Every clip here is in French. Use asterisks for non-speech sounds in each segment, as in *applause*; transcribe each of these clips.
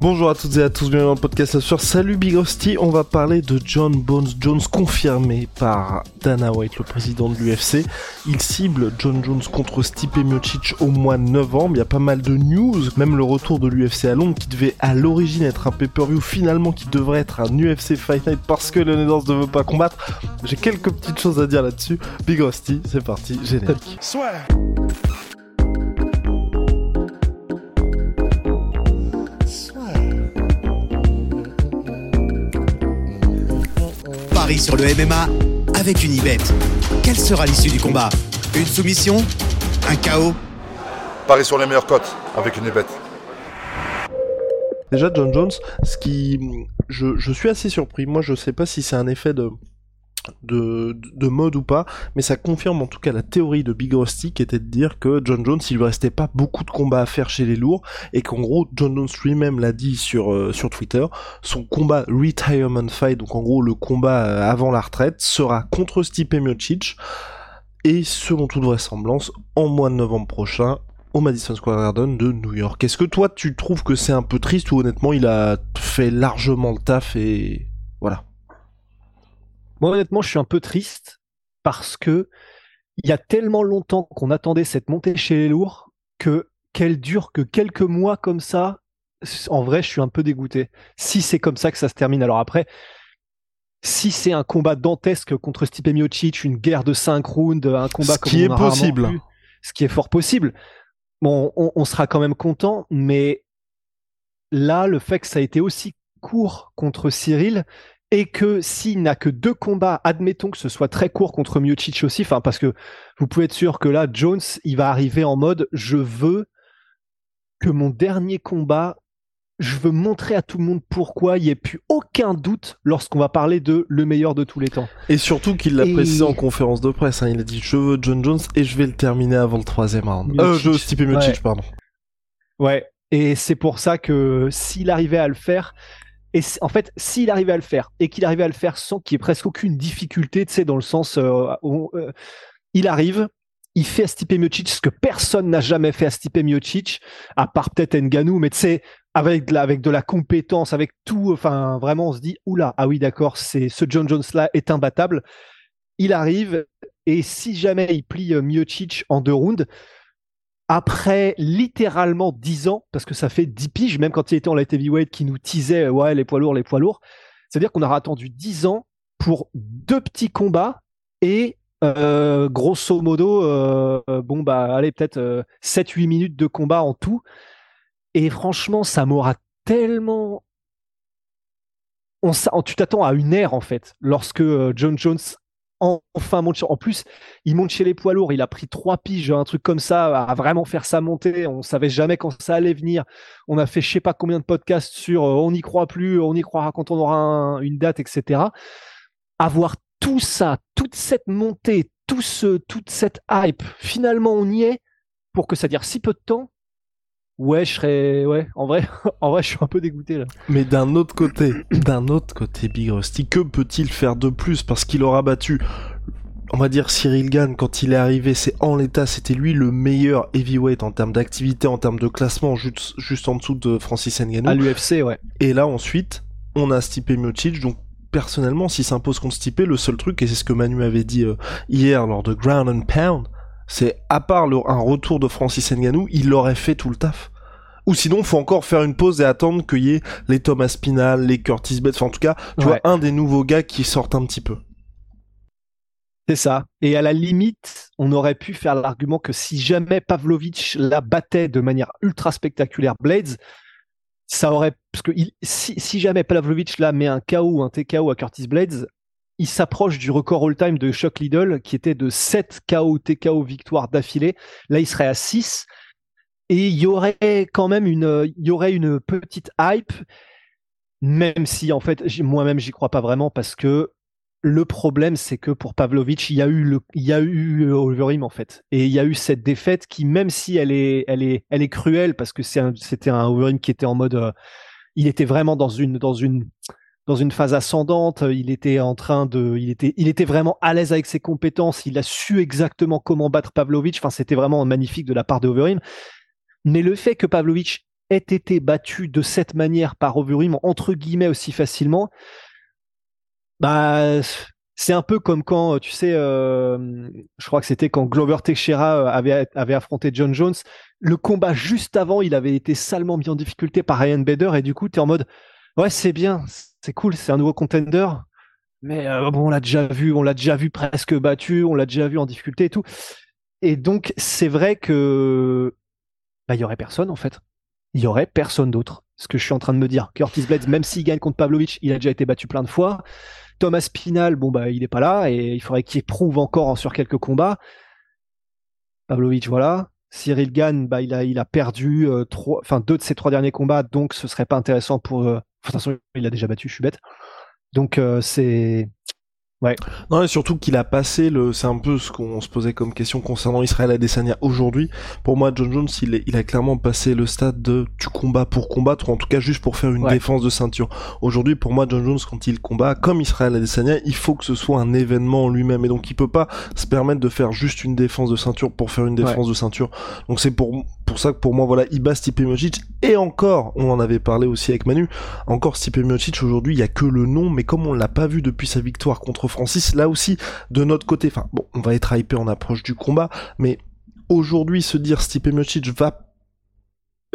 Bonjour à toutes et à tous, bienvenue dans le podcast sur Salut Big Hostie. On va parler de John Bones Jones confirmé par Dana White, le président de l'UFC. Il cible John Jones contre Stipe Miocic au mois de novembre. Il y a pas mal de news, même le retour de l'UFC à Londres qui devait à l'origine être un pay-per-view, finalement qui devrait être un UFC Fight Night parce que Leonidas ne veut pas combattre. J'ai quelques petites choses à dire là-dessus. Big Hostie, c'est parti, générique. Sur le MMA avec une ibet. Quelle sera l'issue du combat? Une soumission? Un chaos Paris sur les meilleures cotes avec une bête. Déjà, John Jones, ce qui, je, je suis assez surpris. Moi, je sais pas si c'est un effet de, de, de mode ou pas, mais ça confirme en tout cas la théorie de Big Rusty qui était de dire que John Jones, il lui restait pas beaucoup de combats à faire chez les lourds, et qu'en gros, John Jones lui-même l'a dit sur, euh, Twitter, son combat retirement fight, donc en gros le combat euh, avant la retraite, sera contre Stipe Miocic, et selon toute vraisemblance, en mois de novembre prochain, au Madison Square Garden de New York. Est-ce que toi tu trouves que c'est un peu triste ou honnêtement il a fait largement le taf et Moi, honnêtement, je suis un peu triste parce que il y a tellement longtemps qu'on attendait cette montée chez les lourds que qu'elle dure que quelques mois comme ça. En vrai, je suis un peu dégoûté. Si c'est comme ça que ça se termine, alors après, si c'est un combat dantesque contre Stipe Miocic, une guerre de 5 rounds, un combat Ce comme qui on est possible. vu, ce qui est fort possible. Bon, on, on sera quand même content, mais là, le fait que ça a été aussi court contre Cyril et que s'il n'a que deux combats, admettons que ce soit très court contre Miocic aussi, enfin parce que vous pouvez être sûr que là, Jones, il va arriver en mode je veux que mon dernier combat, je veux montrer à tout le monde pourquoi il n'y ait plus aucun doute lorsqu'on va parler de le meilleur de tous les temps. Et surtout qu'il l'a Et- précisé en conférence de presse, hein, il a dit je veux John Jones et je vais le terminer avant le troisième round. Euh, je Stipe Miocic, Ouais. pardon. Ouais, et c'est pour ça que s'il arrivait à le faire, et en fait, s'il arrivait à le faire, et qu'il arrivait à le faire sans qu'il y ait presque aucune difficulté, tu sais, dans le sens, euh, où, euh, il arrive, il fait à Stipe Miocic ce que personne n'a jamais fait à Stipe Miocic, à part peut-être Nganou, mais tu sais, avec de, la, avec de la compétence, avec tout, enfin, vraiment, on se dit, oula, ah oui, d'accord, c'est ce John Jones-là est imbattable. Il arrive, et si jamais il plie euh, Miocic en deux rounds, après littéralement 10 ans, parce que ça fait 10 piges, même quand il était en light heavyweight qui nous teasait, euh, ouais, les poids lourds, les poids lourds. C'est-à-dire qu'on aura attendu 10 ans pour deux petits combats et euh, grosso modo, euh, euh, bon, bah, allez, peut-être 7-8 minutes de combat en tout. Et franchement, ça m'aura tellement. On, tu t'attends à une ère, en fait, lorsque euh, John Jones enfin monte En plus, il monte chez les poids lourds, il a pris trois piges, un truc comme ça, à vraiment faire sa montée. On savait jamais quand ça allait venir. On a fait je sais pas combien de podcasts sur euh, on n'y croit plus, on y croira quand on aura un- une date, etc. Avoir tout ça, toute cette montée, tout ce, toute cette hype, finalement on y est pour que ça dure si peu de temps. Ouais, je serais, ouais, en vrai, *laughs* en vrai, je suis un peu dégoûté là. Mais d'un autre côté, *clears throat* d'un autre côté, Big Rusty, que peut-il faire de plus? Parce qu'il aura battu, on va dire, Cyril Gann quand il est arrivé, c'est en l'état, c'était lui le meilleur heavyweight en termes d'activité, en termes de classement, juste, juste en dessous de Francis À Ngannou. l'UFC, ouais. Et là, ensuite, on a Stipe Miocic, donc personnellement, s'il s'impose contre Stipe, le seul truc, et c'est ce que Manu avait dit euh, hier lors de Ground and Pound, c'est à part le- un retour de Francis Ngannou, il aurait fait tout le taf. Ou sinon, faut encore faire une pause et attendre qu'il y ait les Thomas Spinal, les Curtis Bates, enfin en tout cas, tu Ouais. vois, un des nouveaux gars qui sortent un petit peu. C'est ça. Et à la limite, on aurait pu faire l'argument que si jamais Pavlovich la battait de manière ultra spectaculaire, Blades, ça aurait. Parce que il- si, si jamais Pavlovich là met un KO un TKO à Curtis Blades, il s'approche du record all-time de Chuck Liddell qui était de 7 KO TKO victoires d'affilée. Là, il serait à 6. et il y aurait quand même une, petite hype, même si en fait moi-même j'y crois pas vraiment parce que le problème, c'est que pour Pavlovic, il y a eu le, il en fait, et il y a eu cette défaite qui, même si elle est, elle est, elle est cruelle parce que c'était un, Overeem qui était en mode, euh, il était vraiment dans une, dans une phase ascendante. Il était en train de, il était, il était vraiment à l'aise avec ses compétences. Il a su exactement comment battre Pavlovic. Enfin, c'était vraiment magnifique de la part de Overeem. Mais le fait que Pavlovic ait été battu de cette manière par Overeem, entre guillemets aussi facilement, bah, c'est un peu comme quand, tu sais, euh, je crois que c'était quand Glover Teixeira euh, avait, avait affronté John Jones. Le combat juste avant, il avait été salement mis en difficulté par Ryan Bader et du coup, tu es en mode, ouais, c'est bien, c'est cool, c'est un nouveau contender. Mais euh, on l'a déjà vu, on l'a déjà vu presque battu, on l'a déjà vu en difficulté et tout. Et donc, c'est vrai que bah, il y aurait personne en fait. Il y aurait personne d'autre. Ce que je suis en train de me dire. Curtis Blades, même s'il gagne contre Pavlovich, il a déjà été battu plein de fois. Thomas Pinal, bon bah il n'est pas là et il faudrait qu'il prouve encore sur quelques combats. Pavlovich, voilà. Cyril Gann, bah il a il a perdu euh, enfin deux de ses trois derniers combats, donc ce serait pas intéressant pour. Euh, de toute façon, il a déjà battu, je suis bête. Donc euh, c'est Ouais. Non, et surtout qu'il a passé le, c'est un peu ce qu'on se posait comme question concernant Israël Adesanya aujourd'hui. Pour moi, John Jones, il, il a clairement passé le stade de tu combats pour combattre, ou en tout cas juste pour faire une défense de ceinture. Aujourd'hui, pour moi, John Jones, quand il combat, comme Israël Adesanya, il faut que ce soit un événement en lui-même. Et donc, il peut pas se permettre de faire juste une défense de ceinture pour faire une défense de ceinture. Donc, c'est pour, pour ça que pour moi, voilà, il bat Stipe Miocic. Et encore, on en avait parlé aussi avec Manu, encore Stipe Miocic aujourd'hui, il y a que le nom, mais comme on l'a pas vu depuis sa victoire contre Francis, là aussi, de notre côté, enfin, bon, on va être hypé en approche du combat, mais aujourd'hui, se dire Stipe Miocic va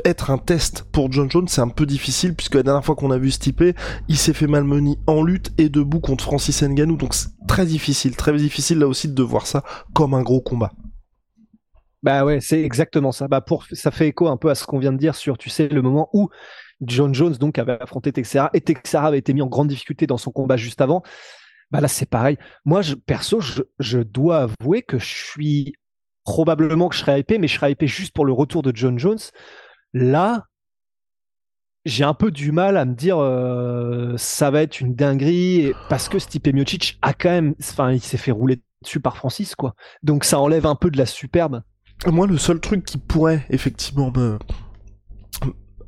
être un test pour John Jones, c'est un peu difficile puisque la dernière fois qu'on a vu Stipe, il s'est fait malmener en lutte et debout contre Francis Ngannou, donc c'est très difficile, très difficile là aussi de voir ça comme un gros combat. Bah ouais, c'est exactement ça. Bah ça fait écho un peu à ce qu'on vient de dire sur, tu sais, le moment où John Jones donc avait affronté Texera et Texera avait été mis en grande difficulté dans son combat juste avant. Bah là, c'est pareil. Moi, je, perso, je, dois avouer que je suis probablement que je serais hypé, mais je serais hypé juste pour le retour de John Jones. Là, j'ai un peu du mal à me dire euh, ça va être une dinguerie parce que Stipe Miocic a quand même, enfin, il s'est fait rouler dessus par Francis, quoi. Donc ça enlève un peu de la superbe. Moi, le seul truc qui pourrait effectivement me,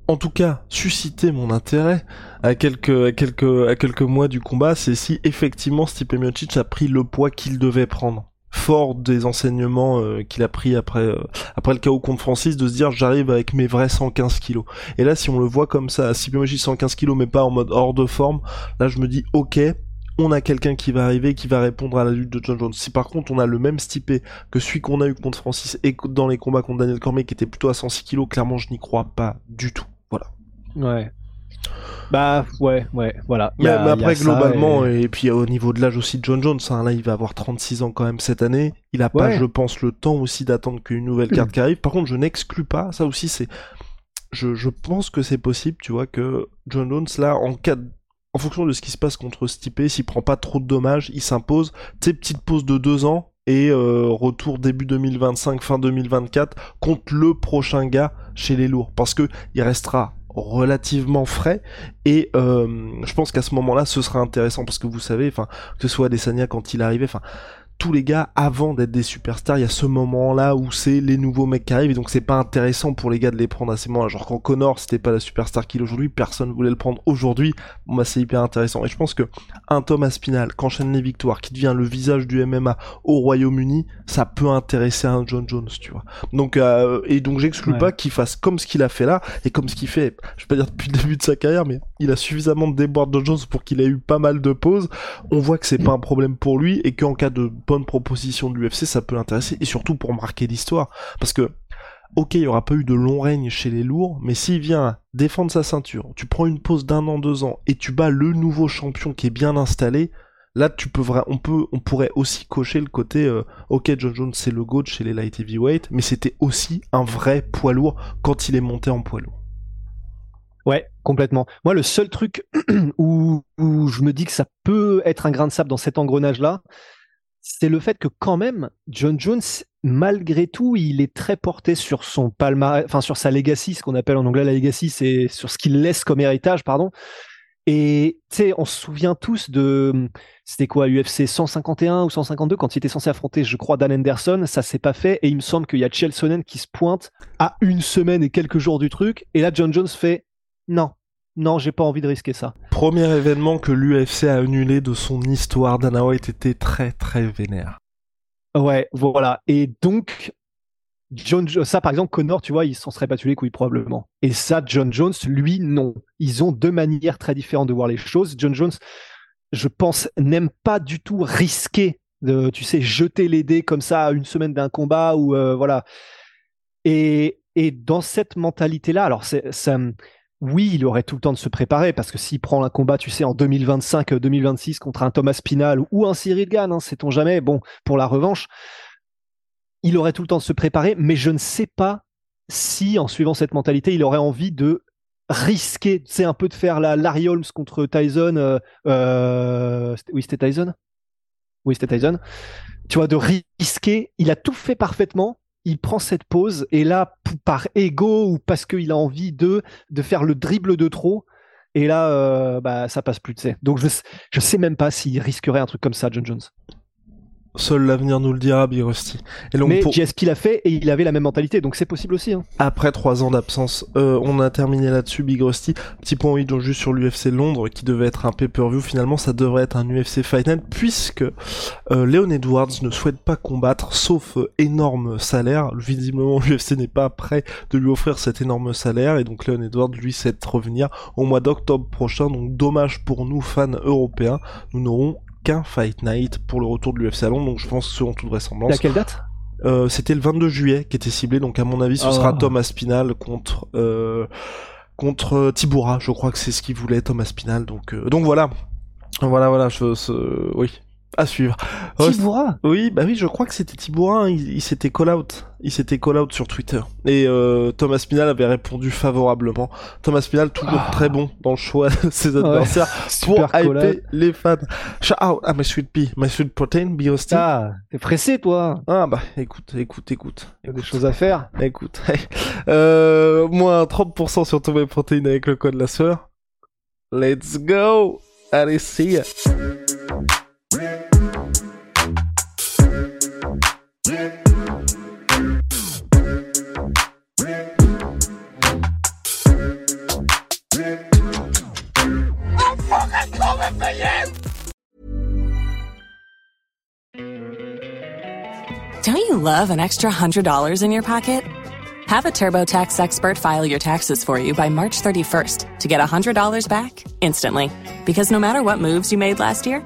en tout cas, susciter mon intérêt à quelques, mois du combat, c'est si effectivement Stipe Miocic a pris le poids qu'il devait prendre. Fort des enseignements euh, qu'il a pris après, euh, le chaos contre Francis, de se dire j'arrive avec mes vrais 115 kilos. Et là, si on le voit comme ça, Stipe Miocic 115 kilos mais pas en mode hors de forme, là je me dis ok, on a quelqu'un qui va arriver, qui va répondre à la lutte de John Jones. Si par contre on a le même stipé que celui qu'on a eu contre Francis et dans les combats contre Daniel Cormier qui était plutôt à 106 kg, clairement je n'y crois pas du tout. Ouais. Bah ouais, ouais, voilà. mais, après globalement et... puis au niveau de l'âge aussi de John Jones, hein, là il va avoir 36 ans quand même cette année. Il a pas, je pense, le temps aussi d'attendre qu'une nouvelle carte qui arrive. Par contre, je n'exclus pas, ça aussi c'est, je, je pense que c'est possible, tu vois, que John Jones là en cas de en fonction de ce qui se passe contre Stipe, s'il prend pas trop de dommages, il s'impose. Tu sais, petite pause de deux ans et euh, retour début 2025, fin 2024 contre le prochain gars chez les lourds, parce que il restera relativement frais. Et euh, je pense qu'à ce moment-là ce sera intéressant parce que vous savez enfin que ce soit Adesanya quand il arrivait enfin tous les gars avant d'être des superstars, il y a ce moment-là où c'est les nouveaux mecs qui arrivent et donc c'est pas intéressant pour les gars de les prendre à ces moments-là. Genre quand Connor c'était pas la superstar qu'il est aujourd'hui, personne voulait le prendre aujourd'hui. Bon bah c'est hyper intéressant et je pense que un Thomas Spinal qui enchaîne les victoires, qui devient le visage du MMA au Royaume-Uni, ça peut intéresser un John Jones, tu vois. Donc euh, et donc j'exclus pas qu'il fasse comme ce qu'il a fait là et comme ce qu'il fait, je vais pas dire depuis le début de sa carrière, mais il a suffisamment de déboires de Jones pour qu'il ait eu pas mal de pauses. On voit que c'est pas un problème pour lui et qu'en cas de bonne proposition de l'UFC, ça peut l'intéresser, et surtout pour marquer l'histoire. Parce que, ok, il n'y aura pas eu de long règne chez les lourds, mais s'il vient défendre sa ceinture, tu prends une pause d'un an, deux ans, et tu bats le nouveau champion qui est bien installé, là tu peux on peut on pourrait aussi cocher le côté euh, ok John Jones c'est le GOAT chez les light heavyweight mais c'était aussi un vrai poids lourd quand il est monté en poids lourd Ouais, complètement. Moi, le seul truc *clears throat* où, où, je me dis que ça peut être un grain de sable dans cet engrenage-là, c'est le fait que quand même, John Jones, malgré tout, il est très porté sur son palmarès, enfin sur sa legacy, ce qu'on appelle en anglais la legacy, c'est sur ce qu'il laisse comme héritage, pardon. Et tu sais, on se souvient tous de, c'était quoi, UFC 151 ou 152 quand il était censé affronter, je crois, Dan Anderson, ça s'est pas fait. Et il me semble qu'il y a Chelsonen qui se pointe à une semaine et quelques jours du truc. Et là, John Jones fait, non, non, j'ai pas envie de risquer ça. Premier événement que l'UFC a annulé de son histoire, Dana White était très très vénère. Ouais, voilà. Et donc, John, ça par exemple, Connor, tu vois, il s'en serait battu les couilles probablement. Et ça, John Jones, lui, non. Ils ont deux manières très différentes de voir les choses. John Jones, je pense, n'aime pas du tout risquer de, tu sais, jeter les dés comme ça à une semaine d'un combat ou euh, voilà. Et, et dans cette mentalité-là, alors c'est ça oui, il aurait tout le temps de se préparer parce que s'il prend un combat, tu sais, en 2025-2026 euh, contre un Thomas Pinal ou un Cyril Gann, hein, sait-on jamais, bon, pour la revanche, il aurait tout le temps de se préparer, mais je ne sais pas si, en suivant cette mentalité, il aurait envie de risquer, c'est un peu de faire la Larry Holmes contre Tyson. Euh, euh, oui, c'était Tyson? Oui, c'était Tyson. Tu vois, de risquer. Il a tout fait parfaitement il prend cette pause et là, par ego ou parce qu'il a envie de, faire le dribble de trop, et là, euh, bah, ça passe plus, de sais. Donc je, je sais même pas s'il risquerait un truc comme ça, John Jones. Seul l'avenir nous le dira, Big Et donc, Mais pour... JSP l'a fait et il avait la même mentalité, donc c'est possible aussi. Hein. Après trois ans d'absence, euh, on a terminé là-dessus, Big Rusty. Petit point oui, donc juste sur l'UFC Londres, qui devait être un pay-per-view. Finalement, ça devrait être un UFC Fight Night, puisque euh, Leon Edwards ne souhaite pas combattre, sauf euh, énorme salaire. Visiblement, *laughs* l'UFC n'est pas prêt de lui offrir cet énorme salaire, et donc Leon Edwards, lui, sait revenir au mois d'octobre prochain. Donc dommage pour nous, fans européens, nous n'aurons Fight Night pour le retour de l'UFC Salon, donc je pense selon toute vraisemblance. À quelle date? euh, C'était le 22 juillet qui était ciblé, donc à mon avis ce sera ah. Thomas Spinal contre euh, contre euh, Tibura, je crois que c'est ce qu'il voulait Thomas Spinal, donc donc voilà. Voilà, voilà, je, oui, à suivre. Tiboura Oui, bah oui, je crois que c'était Tiboura, hein. il, s'était call out. Il s'était call out sur Twitter. Et euh, Thomas Spinal avait répondu favorablement. Thomas Spinal, toujours ah. très bon dans le choix de ses adversaires *laughs* pour hyper les fans. Shout out à my sweet pea, my sweet protein, Biosty. Ah, t'es pressé toi Ah bah écoute, écoute, écoute. Il y a des choses à faire. Écoute, euh, moins 30% sur ton protein avec le code la soeur. Let's go Allez, see ya Don't you love an extra $100 in your pocket? Have a TurboTax expert file your taxes for you by March 31st to get $100 back instantly. Because no matter what moves you made last year,